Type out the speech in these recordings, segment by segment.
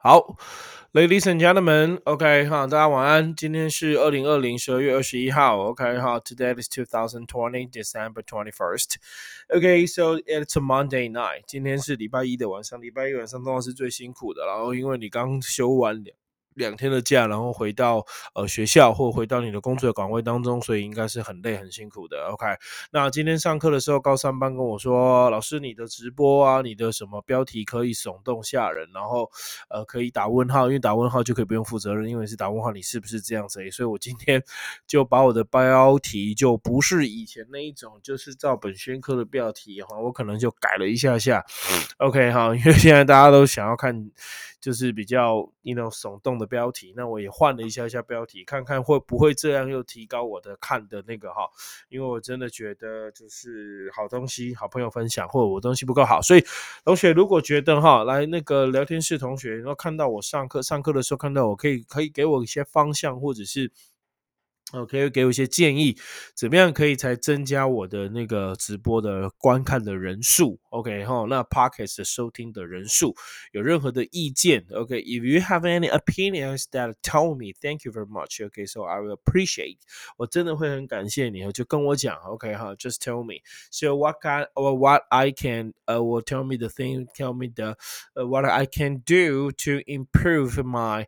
好，Ladies and gentlemen，OK 哈，大家晚安。今天是二零二零十二月二十一号，OK 哈，Today is two thousand twenty December twenty first。OK，so it's a Monday night。今天是礼拜一的晚上，礼拜一晚上通常是最辛苦的。然后因为你刚休完两。天的假，然后回到呃学校或回到你的工作岗位当中，所以应该是很累很辛苦的。OK，那今天上课的时候，高三班跟我说，老师你的直播啊，你的什么标题可以耸动吓人，然后呃可以打问号，因为打问号就可以不用负责任，因为是打问号，你是不是这样子？所以我今天就把我的标题就不是以前那一种，就是照本宣科的标题哈，我可能就改了一下下。OK 哈，因为现在大家都想要看。就是比较，you know，耸动的标题，那我也换了一下下标题，看看会不会这样又提高我的看的那个哈，因为我真的觉得就是好东西，好朋友分享，或者我东西不够好，所以同学如果觉得哈，来那个聊天室同学，然后看到我上课上课的时候看到我可以可以给我一些方向，或者是。OK，给我一些建议，怎么样可以才增加我的那个直播的观看的人数？OK 哈，那 Podcast 收听的人数有任何的意见？OK，If you have any opinions that tell me, thank you very much. OK, so I will appreciate. 我真的会很感谢你，就跟我讲，OK 哈，Just tell me. So what kind or what I can, uh, will tell me the thing, tell me the, uh, what I can do to improve my.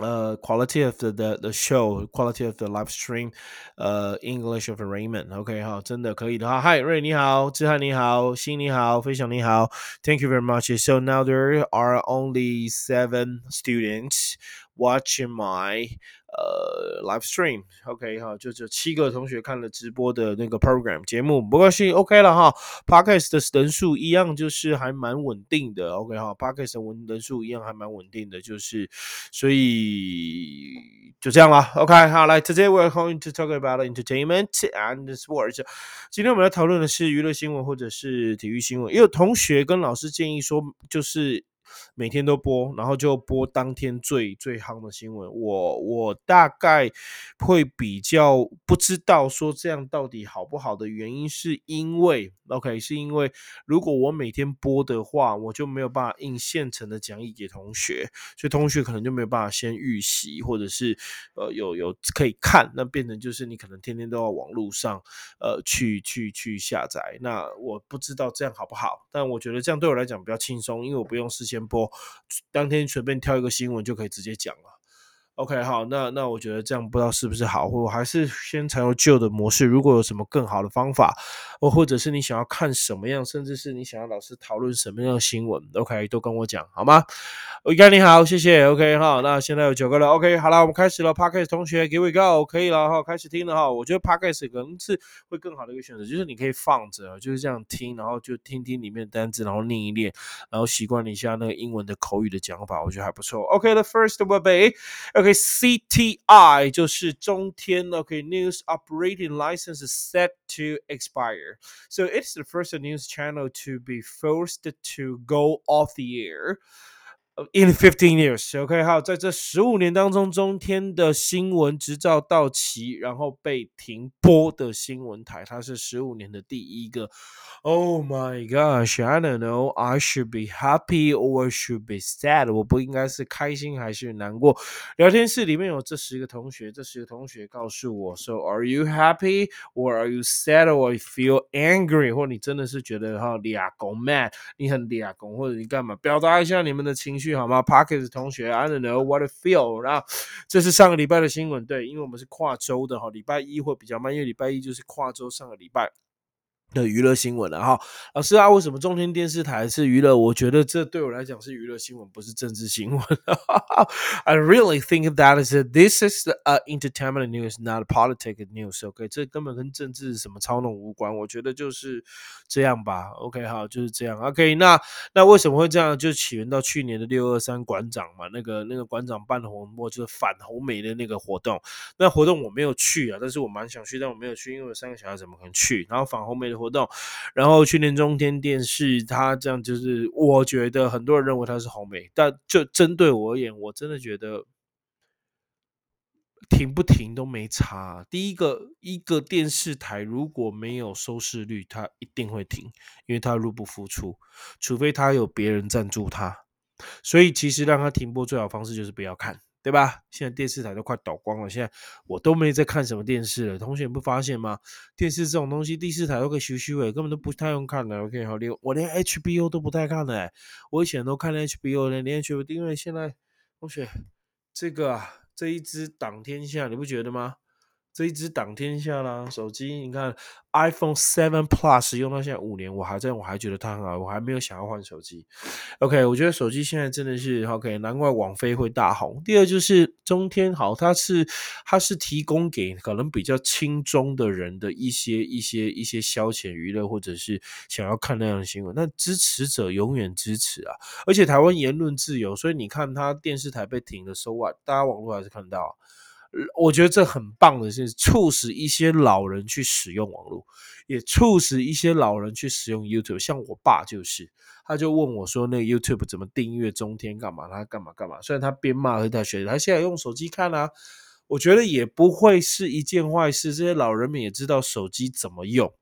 uh quality of the the the show quality of the live stream uh English of Raymond OK 好，真的可以的哈。Hi Ray 你好，志翰你好，新你好，飞翔你好，Thank you very much. So now there are only seven students watching my 呃，live stream，OK 哈，就这七个同学看了直播的那个 program 节目，不过是，OK 了哈。Podcast 的人数一样，就是还蛮稳定的，OK 哈。Podcast 的人人数一样还蛮稳定的，就是所以就这样了，OK 好，来，Today we're going to talk about entertainment and sports。今天我们要讨论的是娱乐新闻或者是体育新闻。也有同学跟老师建议说，就是。每天都播，然后就播当天最最夯的新闻。我我大概会比较不知道说这样到底好不好的原因，是因为 OK，是因为如果我每天播的话，我就没有办法印现成的讲义给同学，所以同学可能就没有办法先预习，或者是呃有有可以看，那变成就是你可能天天都要网络上呃去去去下载。那我不知道这样好不好，但我觉得这样对我来讲比较轻松，因为我不用事先播。当天随便挑一个新闻就可以直接讲了。OK，好，那那我觉得这样不知道是不是好，或还是先采用旧的模式。如果有什么更好的方法，或或者是你想要看什么样，甚至是你想要老师讨论什么样的新闻，OK，都跟我讲好吗？OK，你好，谢谢。OK，好，那现在有九个了。OK，好了，我们开始了。Podcast 同学，Here we go，可以了哈，开始听了哈。我觉得 Podcast 可能是会更好的一个选择，就是你可以放着，就是这样听，然后就听听里面的单词，然后念一念，然后习惯一下那个英文的口语的讲法，我觉得还不错。OK，the first will be。OK, CTI 就是中天 OK News Operating License is set to expire. So it's the first news channel to be forced to go off the air. In fifteen years, OK，好，在这十五年当中，中天的新闻执照到期，然后被停播的新闻台，它是十五年的第一个。Oh my gosh, I don't know, I should be happy or should be sad。我不应该是开心还是难过？聊天室里面有这十个同学，这十个同学告诉我说，Are you happy or are you sad or feel angry？或你真的是觉得哈俩公 mad，你很俩公，或者你干嘛？表达一下你们的情绪。好吗？Parkes 同学，I don't know what I feel。然后这是上个礼拜的新闻，对，因为我们是跨州的哈，礼拜一会比较慢，因为礼拜一就是跨州上个礼拜。的娱乐新闻了哈，老师啊，为什么中天电视台是娱乐？我觉得这对我来讲是娱乐新闻，不是政治新闻。I really think that is this is a entertainment news, not politics news. OK，这根本跟政治什么操弄无关。我觉得就是这样吧。OK，好，就是这样。OK，那那为什么会这样？就起源到去年的六二三馆长嘛，那个那个馆长办红墨就是反红梅的那个活动。那活动我没有去啊，但是我蛮想去，但我没有去，因为我三个小孩怎么可能去？然后反红梅的。活动，然后去年中天电视，它这样就是，我觉得很多人认为它是红梅，但就针对我而言，我真的觉得停不停都没差。第一个，一个电视台如果没有收视率，它一定会停，因为它入不敷出，除非它有别人赞助它。所以其实让它停播最好方式就是不要看，对吧？现在电视台都快倒光了，现在我都没在看什么电视了。同学你不发现吗？电视这种东西，第四台都可以修修诶，根本都不太用看了。OK，好，连我连 HBO 都不太看了、我以前都看 HBO 的，连 HBO，因为现在同学这个啊，这一支挡天下，你不觉得吗？这一支挡天下啦，手机你看 iPhone Seven Plus 用到现在五年，我还在我还觉得它很好，我还没有想要换手机。OK，我觉得手机现在真的是 OK，难怪网飞会大红。第二就是中天好，它是它是提供给可能比较轻中的人的一些一些一些消遣娱乐，或者是想要看那样的新闻。那支持者永远支持啊，而且台湾言论自由，所以你看它电视台被停了，so what？大家网络还是看到。我觉得这很棒的是，促使一些老人去使用网络，也促使一些老人去使用 YouTube。像我爸就是，他就问我说：“那个 YouTube 怎么订阅中天干嘛？他干嘛干嘛？”虽然他边骂和他学，他现在用手机看啊，我觉得也不会是一件坏事。这些老人们也知道手机怎么用。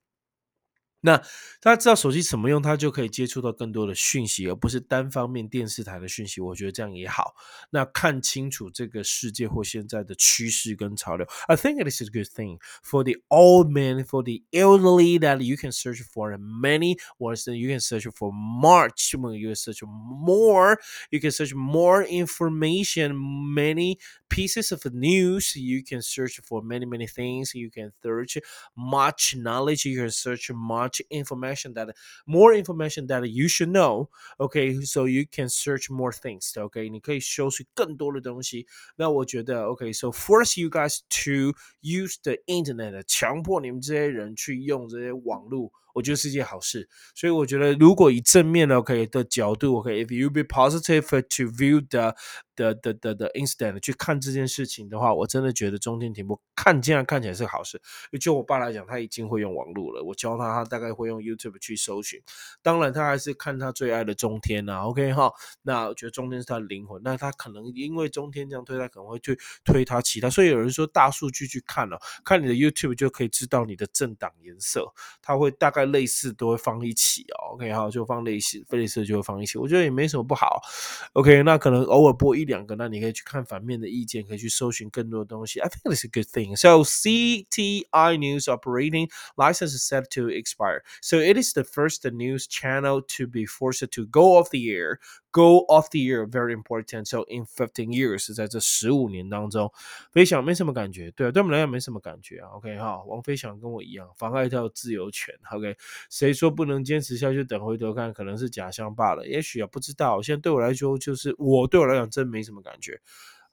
那他知道手机怎么用，他就可以接触到更多的讯息，而不是单方面电视台的讯息。我觉得这样也好。那看清楚这个世界或现在的趋势跟潮流，I think it is a good thing for the old man, for the elderly that you can search for many words. That you can search for much, you can search more, you can search more information, many pieces of news. You can search for many many things. You can search much knowledge. You can search much much information that more information that you should know. Okay, so you can search more things. Okay，你可以搜取更多的东西。那我觉得 OK，so force you guys to use the internet，强迫你们这些人去用这些网络。我觉得是件好事，所以我觉得如果以正面的 OK 的角度，OK，if you be positive to view the the the the the incident 去看这件事情的话，我真的觉得中天停播看这样看起来是好事。就我爸来讲，他已经会用网络了，我教他，他大 大概会用 YouTube 去搜寻。当然，他还是看他最爱的中天呐，OK 哈。那我觉得中天是他的灵魂，那他可能因为中天这样推，他可能会去推他其他。所以有人说大数据去看了，看你的 YouTube 就可以知道你的政党颜色，他会大概。类似都会放一起哦，OK 哈，就放类似，类似就会放一起，我觉得也没什么不好，OK，那可能偶尔播一两个，那你可以去看反面的意见，可以去搜寻更多的东西。I think it's a good thing. So CTI News operating license is set to expire. So it is the first news channel to be forced to go off the air Go off the year very important. So in fifteen years，在这十五年当中，飞翔没什么感觉，对啊，对我们来讲没什么感觉啊。OK 哈，王飞翔跟我一样，妨碍到自由权。OK，谁说不能坚持下去？等回头看，可能是假象罢了。也许啊，不知道。现在对我来说，就是我对我来讲真没什么感觉。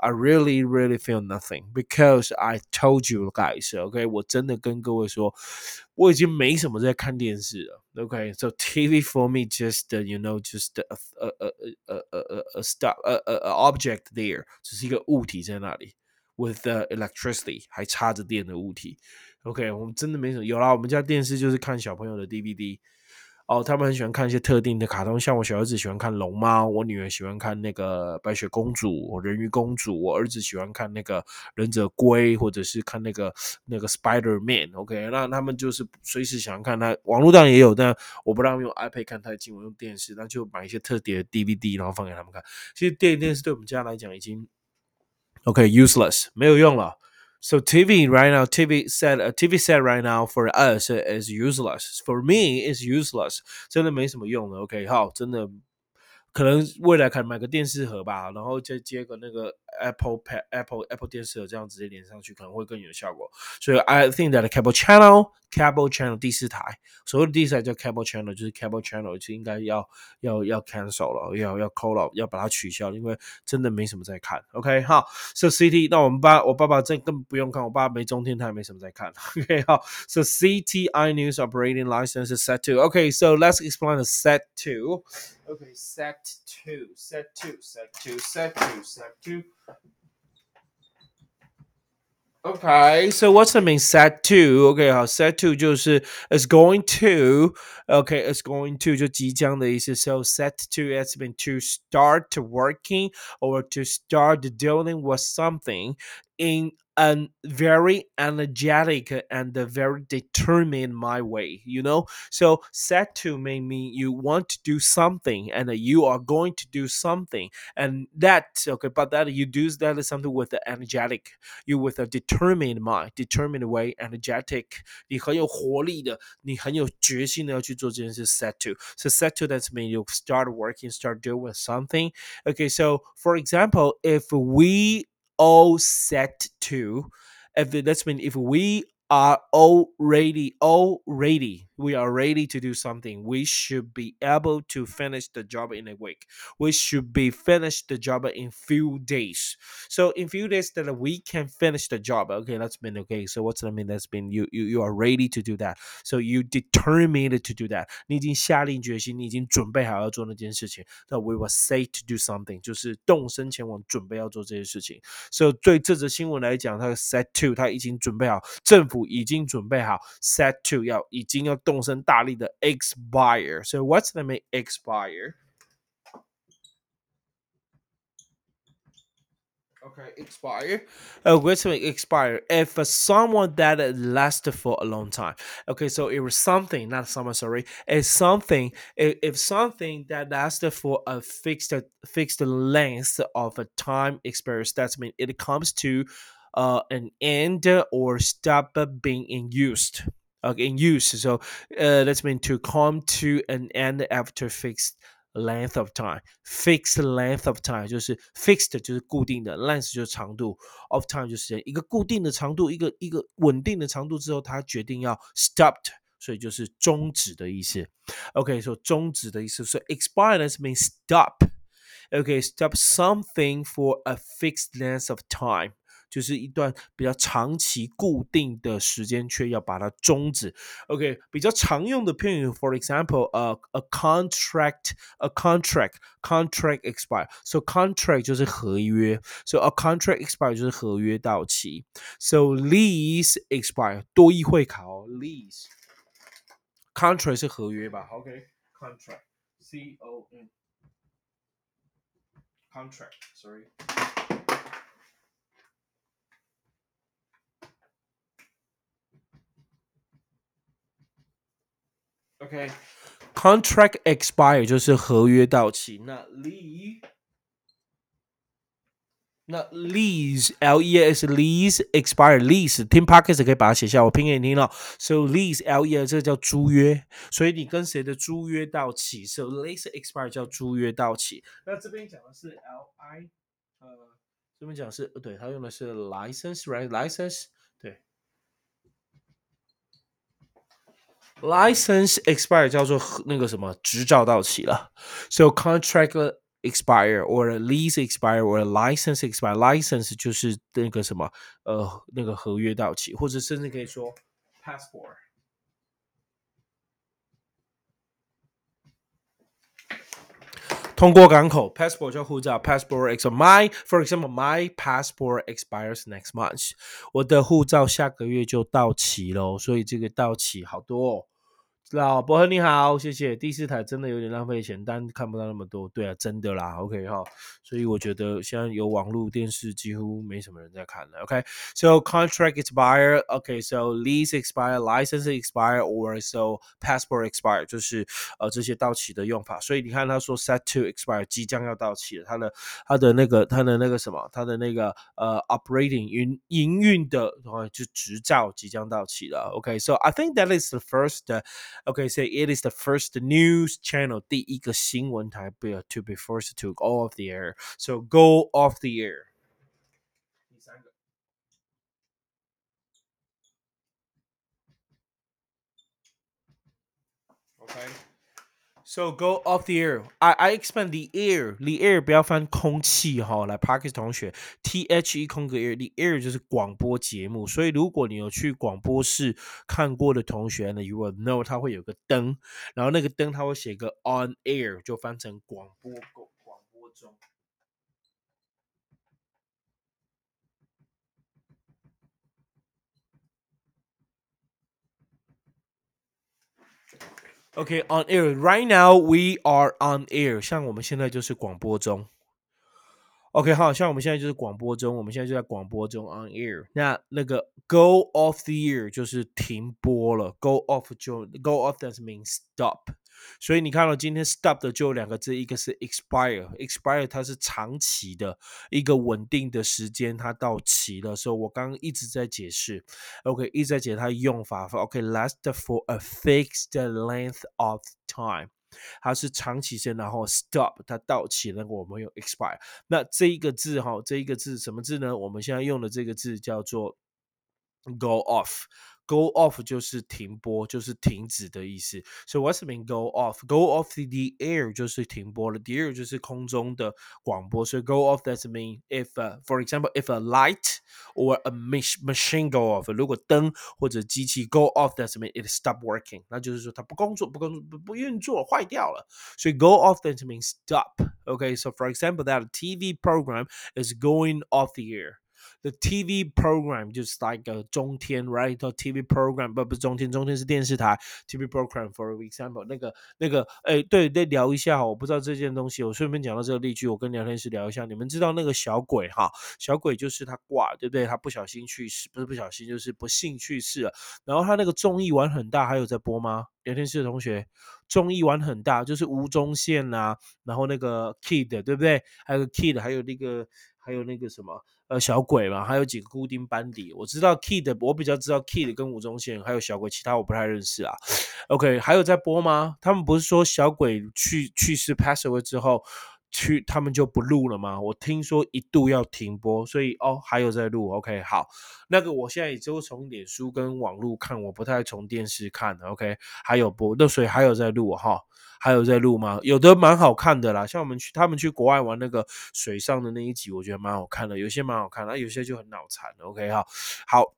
I really, really feel nothing because I told you guys. OK，我真的跟各位说，我已经没什么在看电视了。OK，so TV for me just you know just a a a a a a stop a a object there，只是一个物体在那里，with the electricity 还插着电的物体。OK，我们真的没什么。有啦，我们家电视就是看小朋友的 DVD。 哦，他们很喜欢看一些特定的卡通，像我小儿子喜欢看龙猫，我女儿喜欢看那个白雪公主、人鱼公主，我儿子喜欢看那个忍者龟，或者是看那个那个 Spider Man。OK，那他们就是随时想看，那网络上也有，但我不让用 iPad 看太近，我用电视，那就买一些特别的 DVD，然后放给他们看。其实电影电视对我们家来讲已经 OK useless，没有用了。So TV right now, TV set, uh, TV set right now for us is useless. For me, is useless. 真的没什么用的。OK，好，真的可能未来可能买个电视盒吧，然后再接个那个 Apple Pad、Apple Apple 电视盒，这样直接连上去可能会更有效果。所以 I think that cable channel cable channel 第四台，所谓的第四台叫 cable channel，就是 cable channel 就应该要要要 cancel 了，要要 call 了，要把它取消，因为真的没什么在看。OK，好，So CT，那我们爸我爸爸这更不用看，我爸没中天，他也没什么在看。OK，好，So CTI News operating license is set to. OK，So let's explain the set to. Okay, set two, set two, set to two, set two, set two. Okay, so what's the mean set two? Okay, 好，set two 就是 is going to. Okay, is going to 就即将的意思。So set to has been to start working or to start dealing with something in a very energetic and very determined my way you know so set to may mean you want to do something and you are going to do something and that okay but that you do that is something with the energetic you with a determined mind determined way energetic 你很有活力的你很有决心的要去做这件事 set to so set to that's mean you start working start doing something okay so for example if we all set to if that's mean if we are already already we are ready to do something we should be able to finish the job in a week we should be finished the job in few days so in few days that we can finish the job okay that's been okay so what's that mean that's been you you, you are ready to do that so you determined to do that 你已经下定决心你已经准备好要做那件事情那 we were say to do something 就是动身前往准备要做这些事情 so 对这则新闻来讲它 set to 它已经准备好政府已经准备好 set to 要已经要 动身大力的 expire。So what's the mean expire? Okay, expire. Oh, what's the expire? If uh, someone that lasted for a long time. Okay, so it was something, not someone. Sorry, it's something. If, if something that lasted for a fixed fixed length of a time expires, that's mean it comes to uh, an end or stop being in used. Okay, in use. So uh, that's mean to come to an end after fixed length of time. Fixed length of time 就是 fixed 就是固定的，length 就是长度，of time 就是一个固定的长度，一个一个稳定的长度之后，他决定要 stopped。所以就是终止的意思。OK，说、so、终止的意思，所以 expire means stop。OK, stop something for a fixed length of time. 就是一段比较长期固定的时间，却要把它终止。OK，比较常用的片语，for example，呃、，a contract，a contract，contract expire。So contract 就是合约，so a contract expire 就是合约到期。So lease expire 多一会考，lease contract 是合约吧？OK，contract C O N contract，sorry contract，sorry。OK，contract expire 就是合约到期。那 lease，那 lease L E S lease expire lease，听 podcast 可以把它写下，我拼给你听了。So lease L E S 这叫租约，所以你跟谁的租约到期？So lease expire 叫租约到期。那这边讲的是 L I，呃，这边讲是对，他用的是 license，right？license。license License expire 叫做那个什么执照到期了，so contract expire or lease expire or license expire license 就是那个什么呃那个合约到期，或者甚至可以说 passport。通过港口，passport 叫护照，passport expire。My for example, my passport expires next month。我的护照下个月就到期喽，所以这个到期好多哦。老伯你好，谢谢。第四台真的有点浪费钱，但看不到那么多。对啊，真的啦。OK 哈，所以我觉得现在有网络电视几乎没什么人在看了。OK，so contract expire。OK，so lease expire, license expire, or so passport expire，就是呃这些到期的用法。所以你看他说 set to expire，即将要到期了。他的他的那个他的那个什么，他的那个呃 operating 营营运的就执照即将到期了。OK，so I think that is the first。Okay, so it is the first news channel, 第一个新闻台 be to be forced to go off the air. So go off the air. Okay. So go off the air. I I expand the air. The air 不要翻空气哈。来 p a r k e s 同学，T H E 空格 air，the air 就是广播节目。所以如果你有去广播室看过的同学呢，you will know 它会有个灯，然后那个灯它会写个 on air，就翻成广播广播中。Okay, on air. Right now we are on air. 像我们现在就是广播中。 OK，好像我们现在就是广播中，我们现在就在广播中 on air。那那个 go off the air 就是停播了，go off 就 go off that means stop。 所以你看到今天 stop 的就有两个字，一个是 expire，expire 它是长期的一个稳定的时间，它到期了。所以我刚刚一直在解释，OK，一直在解它的用法。OK，last for a fixed length of time。它是长期性，然后 stop 它到期了，我们用 expire。那这一个字哈，这一个字什么字呢？我们现在用的这个字叫做 go off。Go off 就是停播，就是停止的意思。So what's mean go off? Go off the air 就是停播了。The air 就是空中的广播。所以 go off that mean if, uh, for example, if a light or a machine go off，如果灯或者机器 go off that mean it stop working，那就是说它不工作、不工作、不不运作、坏掉了。所以 go off that means stop. Okay, so for example, that TV program is going off the air. The TV program 就是 like a 中天，right？TV program，不不是中天，中天是电视台。TV program for example，那个那个，哎，对，再聊一下哈，我不知道这件东西，我顺便讲到这个例句，我跟聊天室聊一下。你们知道那个小鬼哈？小鬼就是他挂，对不对？他不小心去世，不是不小心，就是不幸去世了。然后他那个综艺玩很大，还有在播吗？聊天室的同学，综艺玩很大，就是吴宗宪呐，然后那个 Kid，对不对？还有 Kid，还有那个还有那个什么？呃，小鬼嘛，还有几个固定班底。我知道 Kid，我比较知道 Kid 跟吴宗宪，还有小鬼，其他我不太认识啊。OK，还有在播吗？他们不是说小鬼去去世 pass away 之后，去他们就不录了吗？我听说一度要停播，所以哦，还有在录。OK，好，那个我现在也就从脸书跟网络看，我不太从电视看。OK，还有播，那所以还有在录哈。还有在录吗？有的蛮好看的啦，像我们去他们去国外玩那个水上的那一集，我觉得蛮好看的，有些蛮好看的，有些就很脑残。OK 哈，好。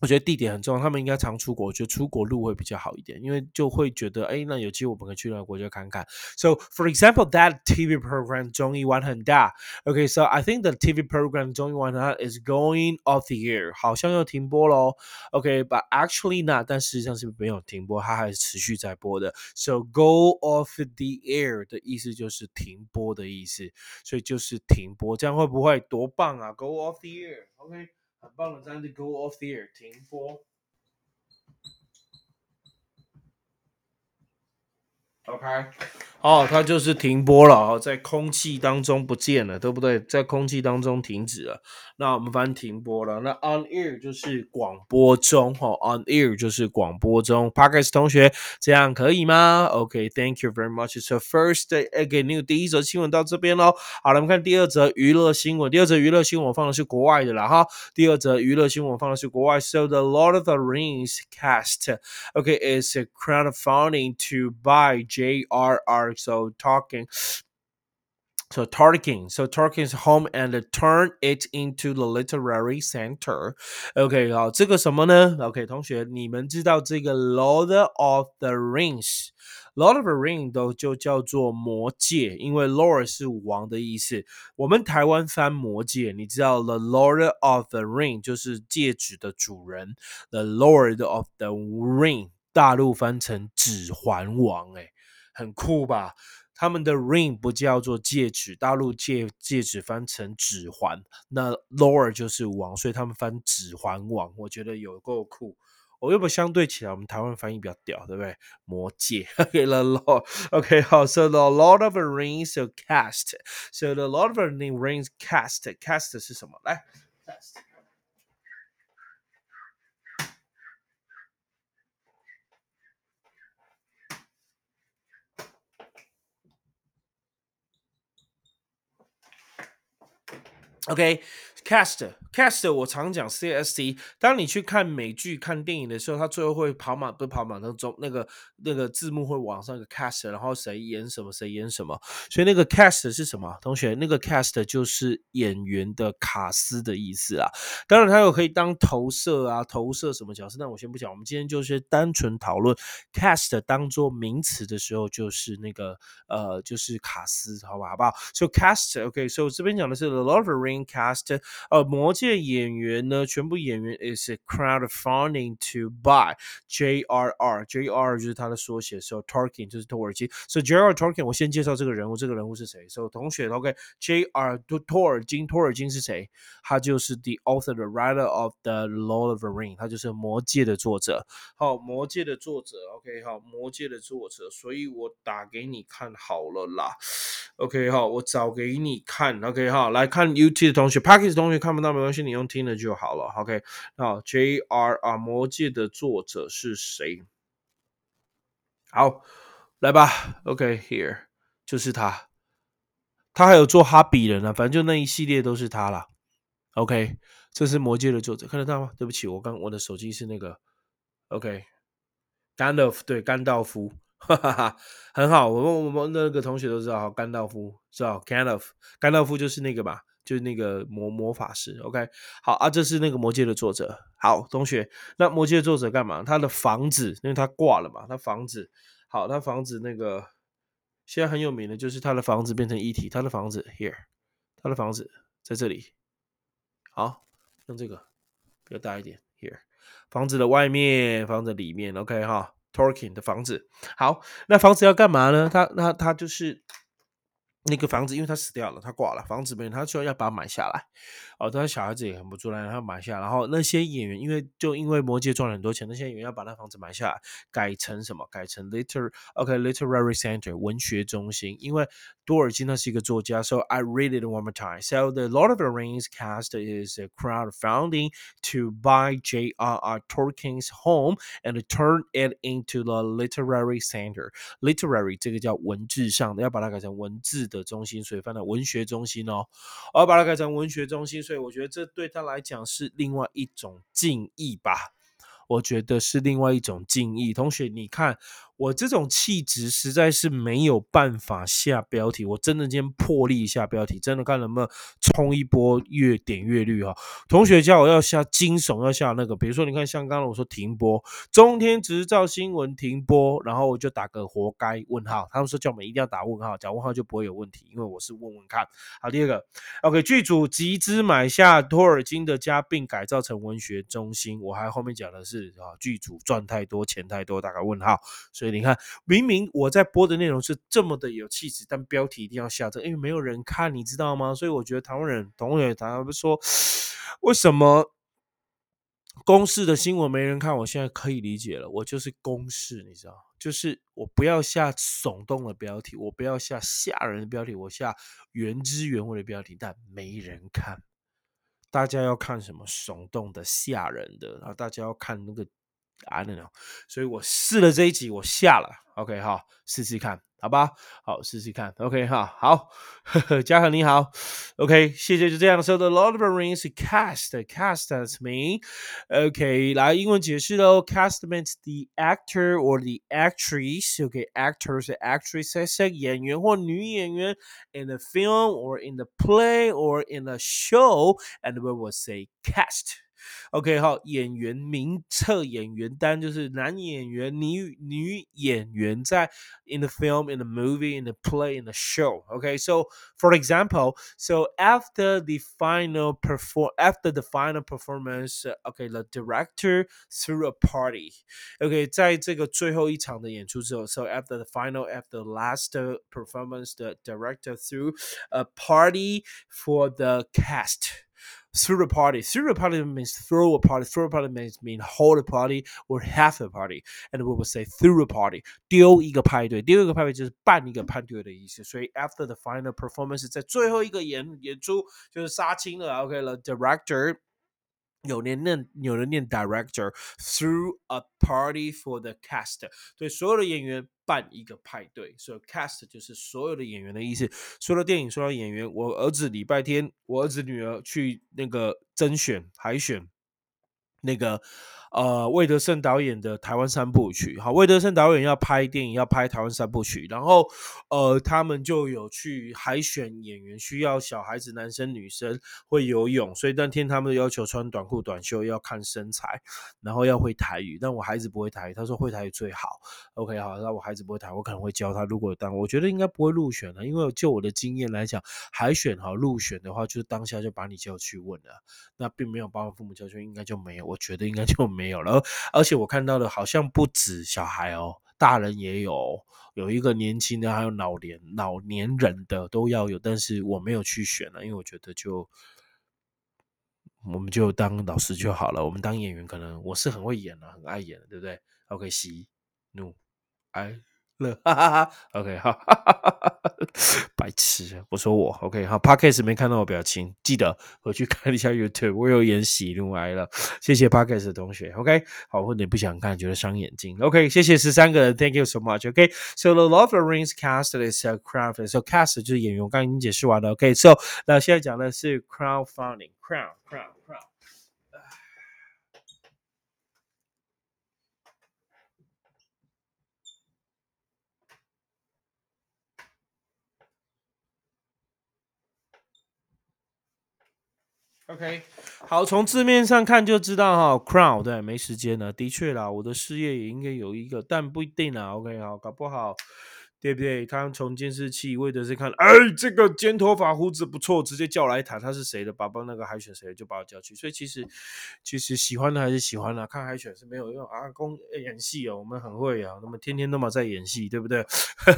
我觉得地点很重要，他们应该常出国。我觉得出国路会比较好一点，因为就会觉得，哎，那有机会我们可以去那个国家看看。So, for example, that TV program 综艺玩很大。Okay, so I think the TV program 综艺玩很大 is going off the air，好像要停播喽。Okay, but actually not，但实际上是没有停播，它还是持续在播的。So, go off the air 的意思就是停播的意思，所以就是停播，这样会不会多棒啊？Go off the air，OK。棒的，但是 go off the air 停播。OK，哦，它就是停播了哦，在空气当中不见了，对不对？在空气当中停止了。那我们翻停播了。那 on air 就是广播中哈，on air 就是广播中。Parkes 同学，这样可以吗？OK，Thank you very much. So first, again, new 第一则新闻到这边喽。好了，我们看第二则娱乐新闻。第二则娱乐新闻我放的是国外的了哈。第二则娱乐新闻我放的是国外。So the Lord of the Rings cast, OK, is a crowdfunding to buy. J.R.R. So talking. So Tolkien, so Tolkien's home and turn it into the literary center. OK，好，这个什么呢？OK，同学，你们知道这个 Lord of the Rings。Lord of the Ring 都就叫做魔戒，因为 Lord 是王的意思。我们台湾翻魔戒，你知道 The Lord of the Ring 就是戒指的主人，The Lord of the Ring 大陆翻成指环王，哎。 很酷吧？他们的 ring 不叫做戒指，大陆戒戒指翻成指环，那 lower 就是王，所以他们翻指环王，我觉得有够酷。我要不相对起来，我们台湾翻译比较屌，对不对？魔戒，OK，the Lord，OK，好，so the Lord of Rings cast，so the Lord of the Rings cast，cast 是什么？来，cast。OK。Cast cast，我常讲 CSC。当你去看美剧、看电影的时候，它最后会跑马不跑马那中那个那个字幕会往上一个 cast，然后谁演什么谁演什么。所以那个 cast 是什么？同学，那个 cast 就是演员的卡司的意思啊。当然，它有可以当投射啊，投射什么角色？那我先不讲。我们今天就是单纯讨论 cast 当做名词的时候，就是那个呃，就是卡司，好吧，好不好？So cast OK，所以这边讲的是 The Lord of the。Ring cast，呃，魔界演员呢，全部演员 is crowdfunding to buy JRR，JR 就是它的缩写，so Tolkien 就是托尔金，so JR Tolkien，我先介绍这个人物，这个人物是谁？so 同学，OK，JR 托尔金，托尔金是谁？他就是 the author，the writer of the Lord of the Ring，他就是魔界的作者。好，魔界的作者，OK，好，魔界的作者，所以我打给你看好了啦。OK，好，我找给你看，OK，好，来看 UT 的同学，Parker 同东西看不到没关系，你用听的就好了。OK，好，JR 啊，魔戒的作者是谁？好，来吧。OK，here 就是他，他还有做哈比人啊，反正就那一系列都是他啦。OK，这是魔戒的作者，看得到吗？对不起，我刚我的手机是那个。OK，甘道夫对甘道夫，哈哈哈，很好。我们我们那个同学都知道，甘道夫知道甘道夫，甘道夫就是那个吧，就是那个魔魔法师。OK，好啊，这是那个魔戒的作者。好，同学，那魔戒的作者干嘛？他的房子，因为他挂了嘛，他房子好，他房子那个现在很有名的，就是他的房子变成一体，他的房子 here，他的房子在这里。好，用这个比较大一点 here。房子的外面，房子里面，OK 哈，Tolkien 的房子。好，那房子要干嘛呢？他那他就是那个房子，因为他死掉了，他挂了，房子没人，他说要把它买下来。哦，他小孩子也很不出来，然后买下，然后那些演员，因为就因为魔戒赚了很多钱，那些演员要把那房子买下来，改成什么？改成 liter OK literary center 文学中心，因为多尔金他是一个作家，so I read it one more time. So the Lord of the Rings cast is a crowdfunding to buy J.R.R. Tolkien's home and turn it into the literary center. Literary 这个叫文字上的，要把它改成文字的中心，所以放在文学中心哦。我要把它改成文学中心。所以我觉得这对他来讲是另外一种敬意吧，我觉得是另外一种敬意。同学，你看。我这种气质实在是没有办法下标题，我真的今天破例一下标题，真的看能不能冲一波越点阅率哈。同学叫我要下惊悚，要下那个，比如说你看像刚刚我说停播，中天执照新闻停播，然后我就打个活该问号。他们说叫我们一定要打问号，讲问号就不会有问题，因为我是问问看好。第二个，OK，剧组集资买下托尔金的家，并改造成文学中心。我还后面讲的是啊，剧组赚太多钱太多，打个问号，所以。你看，明明我在播的内容是这么的有气质，但标题一定要下这，因为没有人看，你知道吗？所以我觉得台湾人，同学他们说，为什么公式的新闻没人看？我现在可以理解了，我就是公式，你知道，就是我不要下耸动的标题，我不要下吓人的标题，我下原汁原味的标题，但没人看。大家要看什么耸动的、吓人的，然后大家要看那个。I don't know，所以我试了这一集，我下了，OK 哈，试试看，好吧，好试试看，OK 哈，好，嘉禾你好，OK，谢谢，就这样，So the Lord of the Rings cast，cast that's me，OK，来英文解释喽，cast means the actor or the actress，OK，actor 是 actress 是演员或女演员，in the film or in the play or in a show，and we will say cast。 OK，好，演员名册演员单就是男演员、女女演员在 in the film, in the movie, in the play, in the show. Okay, so for example, so after the final perform after the final performance, okay, the director threw a party. OK，在这个最后一场的演出之后，so after the final, after the last performance, the director threw a party for the cast through a party. Through a party means throw a party. Throw a party means mean hold a party or have a party. And we will say through a party. 丢一个派对，丢一个派对就是办一个派对的意思。所以 after the final performance，在最后一个演演出就是杀青了。OK 了，director 有人念有人念 director through a party for the cast，对所有的演员办一个派对，所以 cast 就是所有的演员的意思。说到电影，说到演员，我儿子礼拜天，我儿子女儿去那个甄选海选，那个呃魏德胜导演的台湾三部曲。好，魏德胜导演要拍电影，要拍台湾三部曲，然后呃他们就有去海选演员，需要小孩子男生女生会游泳，所以当天他们的要求穿短裤短袖，要看身材，然后要会台语。但我孩子不会台语，他说会台语最好。OK，好，那我孩子不会台，我可能会教他。如果当我觉得应该不会入选了，因为就我的经验来讲，海选好入选的话，就是当下就把你叫去问了，那并没有把我父母叫去，应该就没有，我觉得应该就没有没有了。而且我看到的好像不止小孩哦，大人也有，有一个年轻的，还有老年老年人的都要有，但是我没有去选了，因为我觉得就我们就当老师就好了，我们当演员可能我是很会演的，很爱演的，对不对？OK，喜怒哀。了，哈哈哈，OK，好，白痴，我说我，OK，好，Parkes 没看到我表情，记得回去看一下 YouTube，我有演喜怒哀乐，谢谢 Parkes 的同学，OK，好，或者你不想看，觉得伤眼睛，OK，谢谢十三个人，Thank you so much，OK，So the Lord of the Rings cast is a crowd，So cast 就是演员，我刚刚已经解释完了，OK，So 那现在讲的是 crowdfunding，crowd，crowd，crowd。OK，好，从字面上看就知道哈，Crown 对，没时间了，的确啦，我的事业也应该有一个，但不一定啦。OK，好，搞不好。对不对？他从监视器为的是看，哎，这个尖头发胡子不错，直接叫来谈，他是谁的？爸爸那个海选谁，就把我叫去。所以其实其实喜欢的还是喜欢的，看海选是没有用。阿公演戏哦，我们很会啊，那么天天都嘛在演戏，对不对？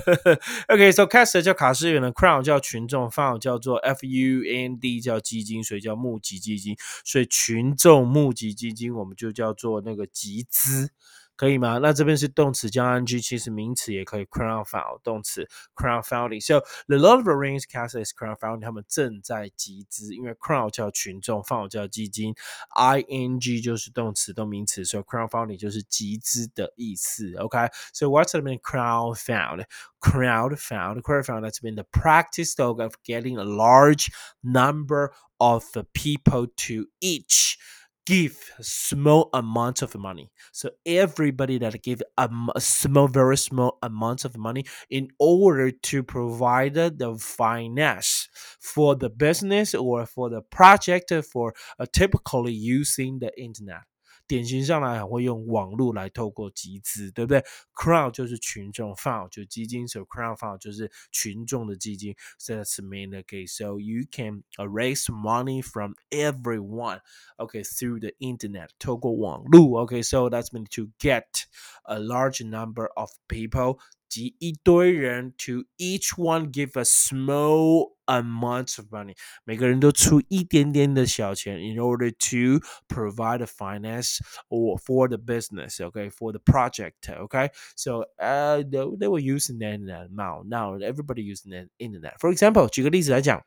OK，so cast 叫卡斯员的，crowd 叫群众，fund 叫做 F U N D 叫基金，所以叫募集基金，所以群众募集基金，我们就叫做那个集资。可以吗？那这边是动词加 ing，其实名词也可以 crowdfund 动词 crowdfunding。So the Lord of the Rings cast is crowdfunding，他们正在集资，因为 crowd 叫群众，fund 叫基金，ing 就是动词动名词，所以 crowdfunding 就是集资的意思。OK，so what's the meaning crowdfund? Crowdfund, crowdfund that's been the practice of getting a large number of people to each give small amounts of money. So everybody that give a, a, small, very small amounts of money in order to provide the finance for the business or for the project for uh, typically using the internet. 典型上来会用网络来透过集资，对不对？Crowd 就是群众，fund 就基金，所以 crowd fund 就是群众的基金。So that's the main case. So you can raise money from everyone, okay, through the internet，透过网络，okay. So that's meant to get a large number of people 及一堆人，to each one give a small amount of money，每个人都出一点点的小钱，in order to provide a finance or for the business, okay, for the project, okay. So, uh, they were using the internet now. Now everybody using the internet. For example，举个例子来讲。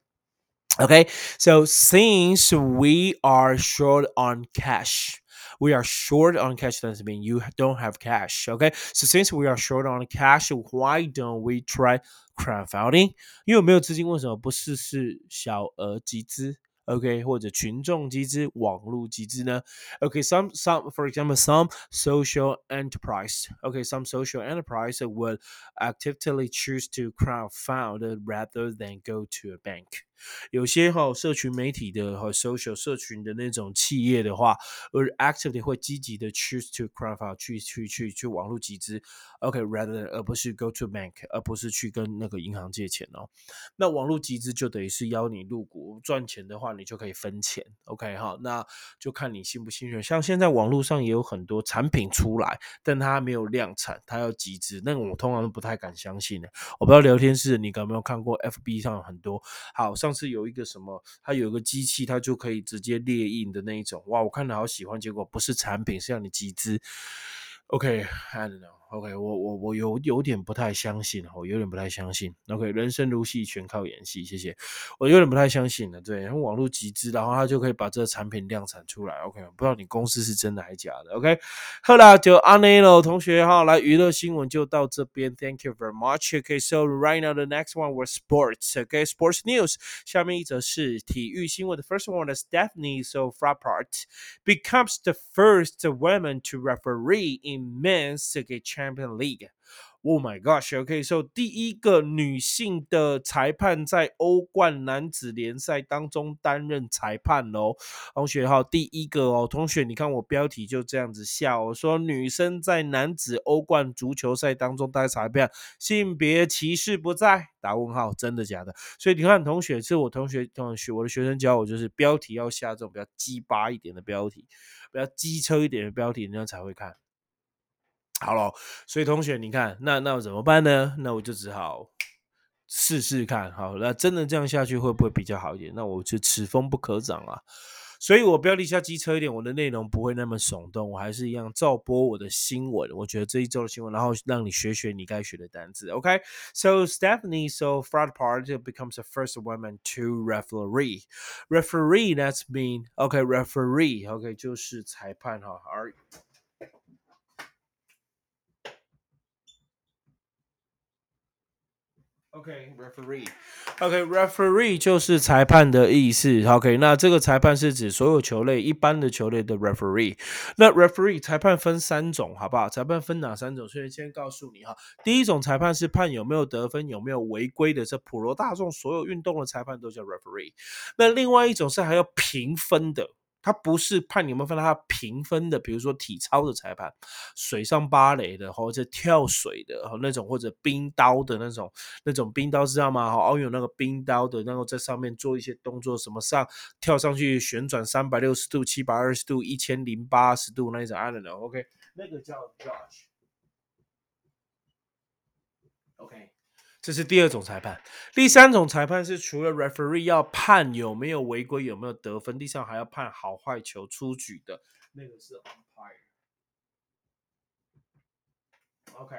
Okay, so since we are short on cash, we are short on cash doesn't mean you don't have cash. Okay, so since we are short on cash, why don't we try crowdfunding？因为没有资金，为什么不试试小额集资？OK，或者群众集资、网络集资呢？OK，some some for example some social enterprise. OK, some social enterprise would actively choose to crowdfund rather than go to a bank. 有些哈社群媒体的和 social 社群的那种企业的话，而 actively 会积极的 choose to crowdfund 去去去去网络集资，OK，rather 而不是 go to bank，而不是去跟那个银行借钱哦。那网络集资就等于是邀你入股，赚钱的话你就可以分钱，OK 哈，那就看你信不信任。像现在网络上也有很多产品出来，但它没有量产，它要集资，那我通常都不太敢相信的。我不知道聊天室你有没有看过，FB 上有很多，好上。是有一个什么，它有一个机器，它就可以直接列印的那一种。哇，我看了好喜欢，结果不是产品，是让你集资。OK，I don't know。OK，我我我有有点不太相信，我有点不太相信。OK，人生如戏，全靠演戏。谢谢，我有点不太相信了。对，然后网络集资，然后他就可以把这个产品量产出来。OK，不知道你公司是真的还是假的。OK，好啦，就阿内喽，同学哈，来娱乐新闻就到这边。Thank you very much. OK，so right now the next one was sports. OK，sports news。下面一则是体育新闻。The first one is Stephanie So Frappart becomes the first woman to referee in men's Champion League. Oh my gosh! OK，so 第一个女性的裁判在欧冠男子联赛当中担任裁判哦。同学哈，第一个哦，同学，你看我标题就这样子下，我说女生在男子欧冠足球赛当中当裁判，性别歧视不在？打问号，真的假的？所以你看，同学是我同学同学，我的学生教我，就是标题要下这种比较鸡巴一点的标题，比较机车一点的标题，人家才会看。好了，所以同学，你看，那那我怎么办呢？那我就只好试试看。好，那真的这样下去会不会比较好一点？那我就此风不可长啊。所以我标题下机车一点，我的内容不会那么耸动，我还是一样照播我的新闻。我觉得这一周的新闻，然后让你学学你该学的单词。OK，so Stephanie so fraud part becomes the first woman to referee. Referee that's mean OK referee OK 就是裁判哈，而 OK，referee，OK，referee、okay, 就是裁判的意思。OK，那这个裁判是指所有球类一般的球类的 referee。那 referee 裁判分三种，好不好？裁判分哪三种？所以先告诉你哈，第一种裁判是判有没有得分、有没有违规的，这普罗大众所有运动的裁判都叫 referee。那另外一种是还要评分的。他不是判你有没有分到他评分的，比如说体操的裁判、水上芭蕾的，或者跳水的那种，或者冰刀的那种，那种冰刀知道吗？哦，有那个冰刀的，然后在上面做一些动作，什么上跳上去旋转三百六十度、七百二十度、一千零八十度那一种，I don't know，OK，那个叫 judge。OK。这是第二种裁判，第三种裁判是除了 referee 要判有没有违规、有没有得分，第三还要判好坏球出局的那个是 umpire。OK。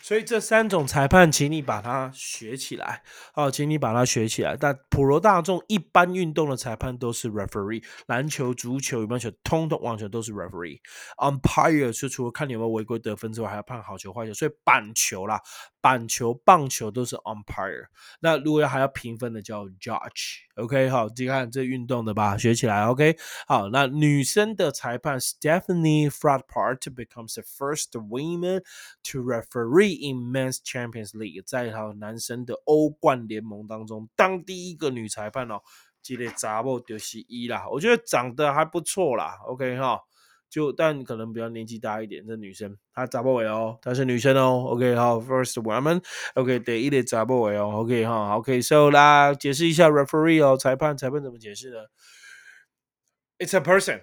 所以这三种裁判，请你把它学起来哦，请你把它学起来。但普罗大众一般运动的裁判都是 referee，篮球、足球、羽毛球、通通网球都是 referee。umpire 是除了看你有没有违规得分之外，还要判好球坏球。所以板球啦、板球、棒球都是 umpire。那如果要还要评分的叫 judge。OK，好，你看这运动的吧，学起来。OK，好，那女生的裁判 Stephanie Frappart becomes the first woman to referee in Men's Champions League，在好男生的欧冠联盟当中当第一个女裁判哦。这个查某就是一啦，我觉得长得还不错啦。OK 哈。就但可能比较年纪大一点，这女生她扎不尾哦，她是女生哦。OK，好，First woman，OK，第一列扎不尾哦。OK，哈，OK，So 啦，解释一下 referee 哦，裁判，裁判怎么解释呢？It's a person.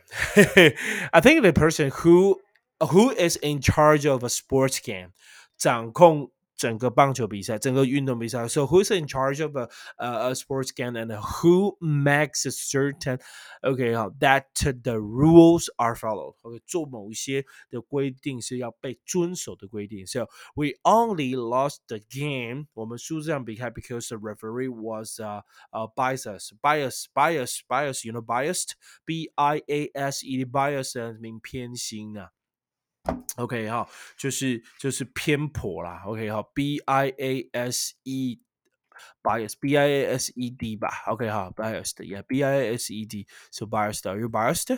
I think the person who who is in charge of a sports game，掌控整个棒球比赛，整个运动比赛。So who's in charge of a a, a sports game and who makes a certain OK 好 that the rules are followed。OK 做某一些的规定是要被遵守的规定。So we only lost the game。我们输这场比赛 because the referee was uh uh biased bias bias bias you know biased B I A S E bias mean 偏心啊。 OK 哈，就是就是偏颇啦。OK 哈，B I A S E bias B I A S E D 吧。OK 哈，biased yeah B I A S E D so biased are you biased？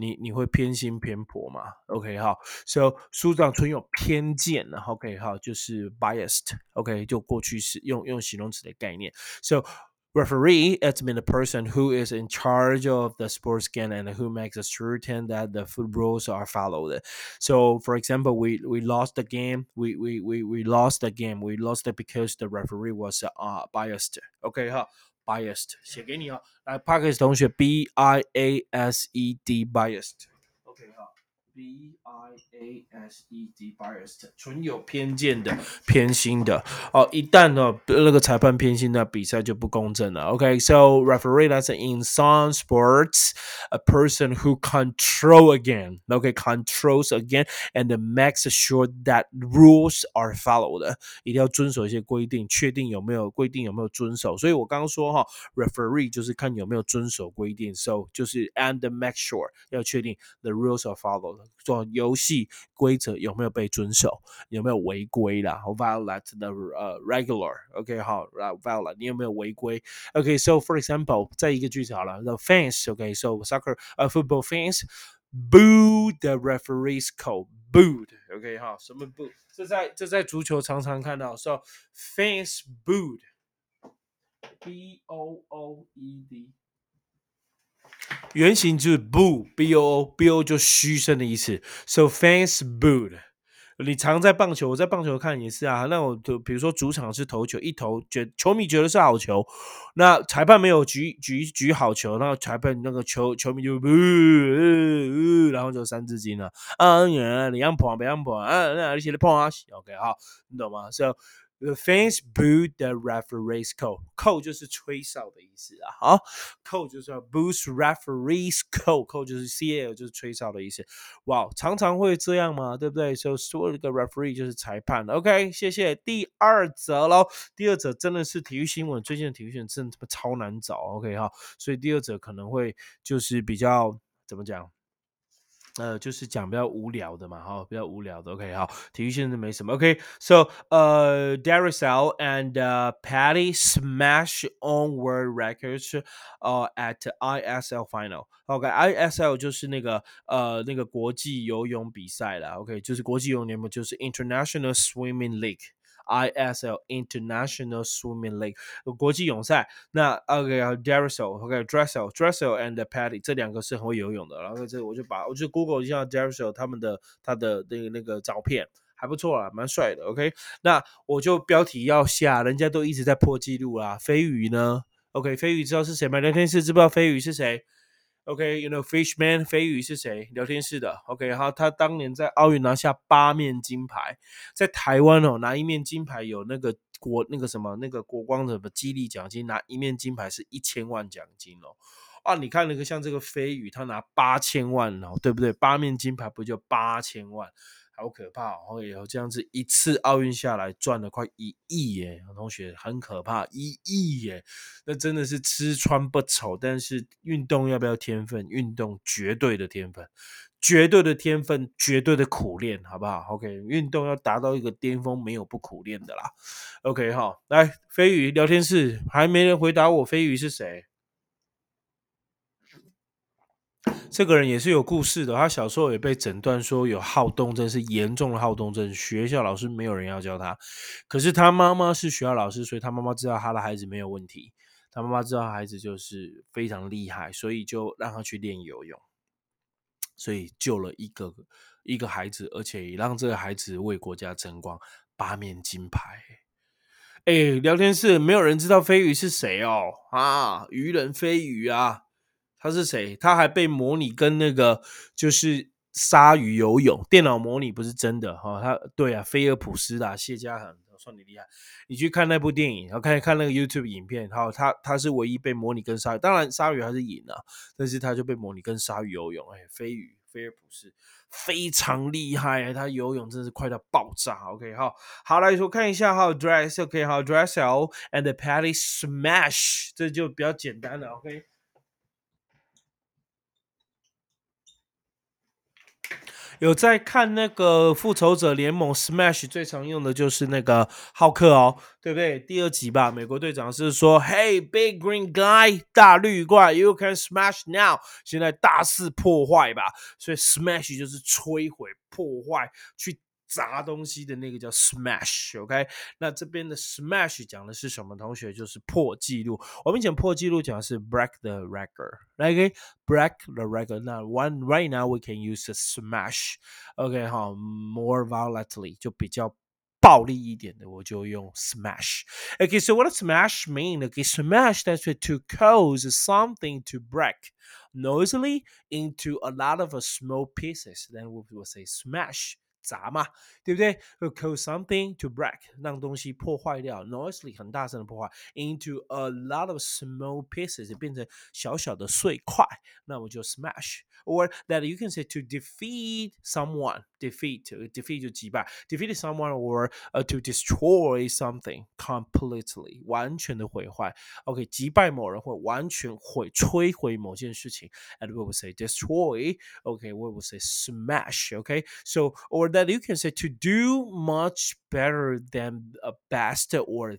你你会偏心偏颇吗？OK 哈，so 书上存有偏见呢。OK 哈，就是 biased。OK 就过去式用用形容词的概念。So referee it's been a person who is in charge of the sports game and who makes certain that the food rules are followed so for example we we lost the game we we we, we lost the game we lost it because the referee was uh biased okay 哈 biased 写给你哈来 Parkes 同学 B I A S E D biased OK 哈 B I A S E D biased，纯有偏见的、偏心的哦。一旦呢那个裁判偏心，那比赛就不公正了。OK，so referee that's in some sports a person who control again. OK, controls again and makes sure that rules are followed. 一定要遵守一些规定，确定有没有规定有没有遵守。所以我刚刚说哈，referee 就是看有没有遵守规定，so 就是 and make sure 要确定 the rules are followed， 做游戏规则有没有被遵守，有没有违规啦，violate the 呃 regular，OK 好，violate 你有没有违规？OK，so for example，在一个句子好了，the fans，OK，so soccer 呃 football fans boo the referee's call，booed，OK 哈，什么 boo？这在这在足球常常看到，so fans booed，b o o e d。 原型就是 boo，b o o，b o 就嘘声的意思。So fans booed。你常在棒球，我在棒球看也是啊。那我就比如说主场是投球，一投觉球迷觉得是好球，那裁判没有举举举好球，那裁判那个球球迷就呜呜，然后就三字经了啊，你让碰，别让碰啊，那你写的碰啊，OK 好，你懂吗？So The fans booed the referee's call. Call 就是吹哨的意思啊。好，call 就是 boost referee's call. Call 就是 CL 就是吹哨的意思。哇，常常会这样吗？对不对？So 说这个 referee 就是裁判。OK，谢谢。第二则喽。第二则真的是体育新闻，最近的体育新闻真的他妈超难找。OK 哈，所以第二则可能会就是比较怎么讲？呃，就是讲比较无聊的嘛，哈，比较无聊的。OK，好，体育现在没什么。OK，so 呃，Darryl and Patty smash on world records 呃 at ISL final。OK，ISL 就是那个呃那个国际游泳比赛了。OK，就是国际游泳联盟，就是 International Swimming League。 ISL International Swimming League 国际泳赛。那 OK，Darryl，OK，Dressel，Dressel and Patty 这两个是很会游泳的。然后这我就把我就 Google 一下 Darryl 他们的他的那个那个照片，还不错啊，蛮帅的。OK，那我就标题要下，人家都一直在破纪录啦。飞鱼呢？OK，飞鱼知道是谁吗？聊天室知不知道飞鱼是谁？OK，you know Fishman 飞鱼是谁？聊天室的。OK，好，他当年在奥运拿下八面金牌，在台湾哦拿一面金牌有那个国那个什么那个国光的激励奖金，拿一面金牌是一千万奖金哦。啊，你看那个像这个飞鱼，他拿八千万哦，对不对？八面金牌不就八千万？好可怕哦！以后这样子一次奥运下来赚了快一亿耶，同学很可怕，一亿耶，那真的是吃穿不愁。但是运动要不要天分？运动绝对的天分，绝对的天分，绝对的苦练，好不好？OK，运动要达到一个巅峰，没有不苦练的啦。OK，好，来飞鱼聊天室还没人回答我，飞鱼是谁？这个人也是有故事的，他小时候也被诊断说有好动症，是严重的好动症，学校老师没有人要教他。可是他妈妈是学校老师，所以他妈妈知道他的孩子没有问题，他妈妈知道孩子就是非常厉害，所以就让他去练游泳，所以救了一个一个孩子，而且也让这个孩子为国家争光，八面金牌。哎，聊天室没有人知道飞鱼是谁哦？啊，鱼人飞鱼啊！他是谁？他还被模拟跟那个就是鲨鱼游泳，电脑模拟不是真的哈。他对啊，菲尔普斯啦，谢家恒，算你厉害。你去看那部电影，然后看一看那个 YouTube 影片，好，他他是唯一被模拟跟鲨鱼，当然鲨鱼还是赢了，但是他就被模拟跟鲨鱼游泳。哎，飞鱼菲尔普斯非常厉害，他游泳真是快到爆炸。OK，好，好来说看一下哈，Dress，OK，好，Dressel and Patty Smash，这就比较简单了。OK。有在看那个复仇者联盟 Smash 最常用的就是那个浩克哦，对不对？第二集吧，美国队长是说，Hey Big Green Guy，大绿怪，You can smash now，现在大肆破坏吧，所以 Smash 就是摧毁、破坏，去。砸东西的那个叫 smash，OK？那这边的 smash 讲的是什么？同学就是破纪录。我们以前破纪录讲的是 break the record，OK？break the record。那 one right now we can use a smash，OK？好，more violently 就比较 暴力一点的，我就用 smash。Okay, so what does smash mean? Okay, smash that's to cause something to break noisily into a lot of small pieces. Then we will say smash. 砸嘛，对不对？Cause something to break，让东西破坏掉，noisily 很大声的破坏，into a lot of small pieces 变成小小的碎块，那我就 smash。Or that you can say to defeat someone, defeat defeat 就击败，defeat someone or uh, to destroy something completely 完全的毁坏。OK，击败某人或完全毁摧毁某件事情，and we will say destroy. Okay, we will say smash. Okay, so or that you can say to do much better than a best or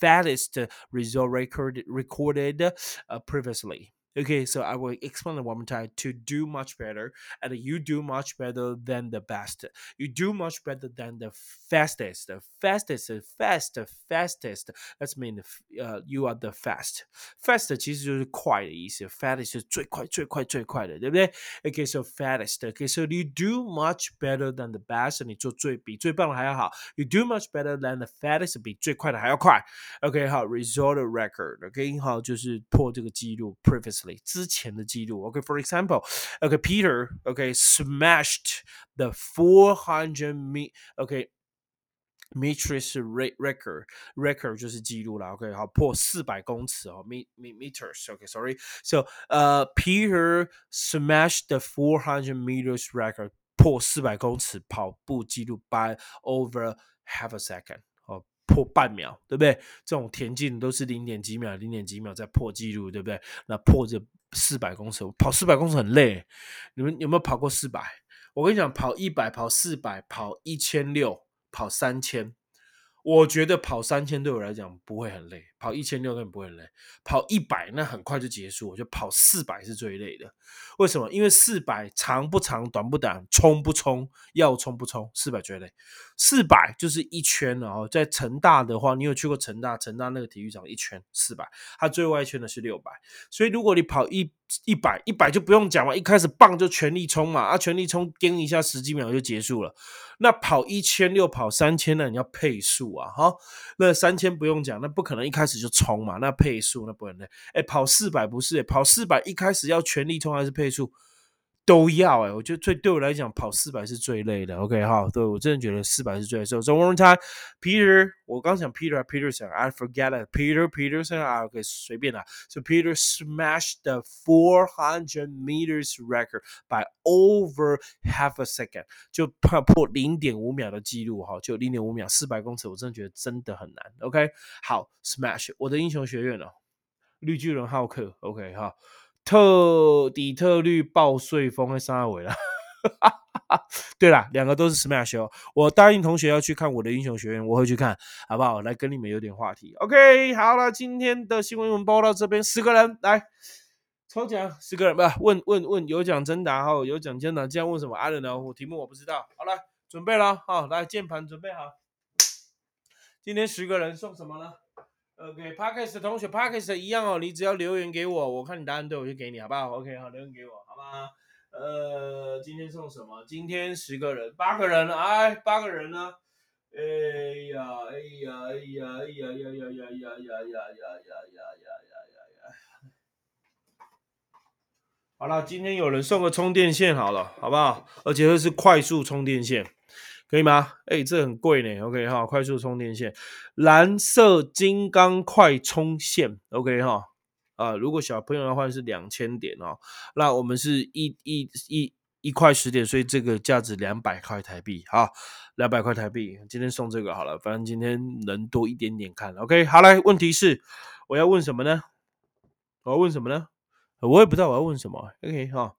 fattest result record, recorded uh, previously Okay, so I will explain it one more time. To do much better, and you do much better than the best. You do much better than the fastest. The fastest, fast, fastest. That's mean, uh, you are the fast. Fast 其实就是快的意思，fast 是最快、最快、最快的，对不对？Okay, so fattest. Okay, so you do much better than the best. 你做最比最棒的还要好。You do much better than the fattest. 比最快的还要快。OK，好，result record。OK，好，就是破这个记录 ，previously。之前的记录。OK，for、okay, example，OK，Peter OK smashed the four hundred me OK。meters record record 就是记录了，OK，好破四百公尺哦，me meters，OK，sorry，so 呃、uh,，Peter smashed the four hundred meters record 破四百公尺跑步记录 by over half a second。 破半秒，对不对？这种田径都是零点几秒、零点几秒在破纪录，对不对？那破这四百公尺，跑四百公尺很累。你们有没有跑过四百？我跟你讲，跑一百、跑四百、跑一千六、跑三千。我觉得跑三千对我来讲不会很累，跑一千六根本不会很累，跑一百那很快就结束。我觉得跑四百是最累的，为什么？因为四百长不长，短不短，冲不冲，要冲不冲，四百最累。四百就是一圈哦，在成大的话，你有去过成大？成大那个体育场一圈四百，它最外圈的是六百。所以如果你跑一一百，一百就不用讲了，一开始棒就全力冲嘛，啊，全力冲，跟一下十几秒就结束了。那跑一千六、跑三千呢？你要配速啊，哈。那三千不用讲，那不可能一开始就冲嘛，那配速那不能累。哎，跑四百不是，跑四百一开始要全力冲还是配速？都要哎，我觉得最对我来讲跑四百是最累的。OK 哈，对我真的觉得四百是最累。So one more time, Peter，我刚想 Peter，Peter 想 I forget it。Peter，Peter 想啊，OK 随便啦。So Peter smashed the four hundred meters record by over half a second，就破破零点五秒的记录哈，就零点五秒，四百公尺，我真的觉得真的很难。OK，好，Smash，我的英雄学院哦，绿巨人浩克。OK 哈。特底特律爆碎风在三尾了，对了，两个都是 Smash 哦。我答应同学要去看我的英雄学院，我会去看，好不好？来跟你们有点话题。OK，好了，今天的新闻我们报到这边，十个人来抽奖，十个人不问问问有奖征答哈，有奖征答。这样问什么？I don't know，题目我不知道。好了，准备了，好，来键盘准备好。今天十个人送什么呢？OK，Parkes 的同学，Parkes 一样哦，你只要留言给我，我看你答案对，我就给你，好不好？OK，好，留言给我，好吗？呃，今天送什么？今天十个人，八个人，哎，八个人呢？哎呀，哎呀，哎呀，哎呀，呀呀呀呀呀呀呀呀呀呀呀呀！好了，今天有人送个充电线，好了，好不好？而且这是快速充电线。可以吗？哎，这很贵呢。OK 哈，快速充电线，蓝色金刚快充线。OK 哈，啊，如果小朋友的话是两千点哦，那我们是一一一一块十点，所以这个价值两百块台币。好，两百块台币，今天送这个好了，反正今天人多一点点看。OK，好来，问题是我要问什么呢？我要问什么呢？我也不知道我要问什么。OK 哈，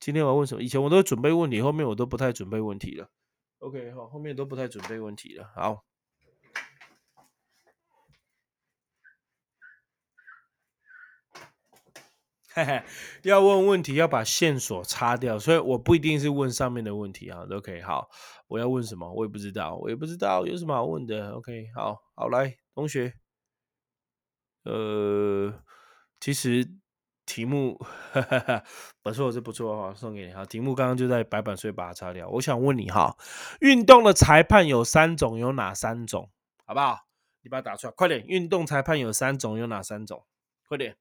今天我要问什么？以前我都准备问题，后面我都不太准备问题了。OK，好，后面都不太准备问题了。好，嘿嘿，要问问题要把线索擦掉，所以我不一定是问上面的问题啊。OK，好，我要问什么？我也不知道，我也不知道有什么好问的。OK，好好来，同学，呃，其实题目 不错，是不错哈，送给你哈。题目刚刚就在白板，所以把它擦掉。我想问你哈，运动的裁判有三种，有哪三种？好不好？你把它打出来，快点。运动裁判有三种，有哪三种？快点。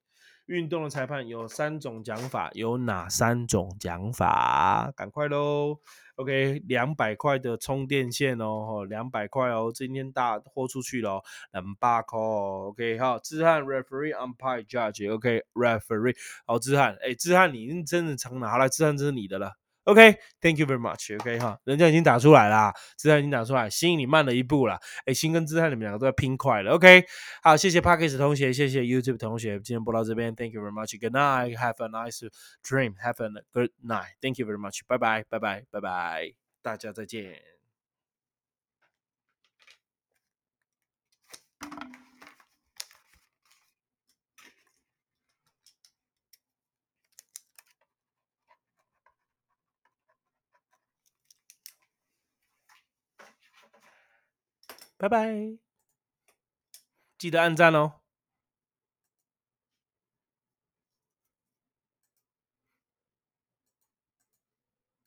运动的裁判有三种讲法，有哪三种讲法？赶快喽！OK，两百块的充电线哦，两百块哦，今天大豁出去了，两百块哦。OK，好，志汉 referee umpire judge，OK，referee，好，志汉，哎，志汉，你真的常拿来，志汉这是你的了。OK，Thank you very much。OK 哈，人家已经打出来啦，姿态已经打出来，心你慢了一步了。哎，心跟姿态你们两个都要拼快了。OK，好，谢谢 Parkes 同学，谢谢 YouTube 同学，今天播到这边，Thank you very much。Good night. Have a nice dream. Have a good night. Thank you very much. 拜拜，拜拜，拜拜，大家再见。拜拜，记得按赞哦。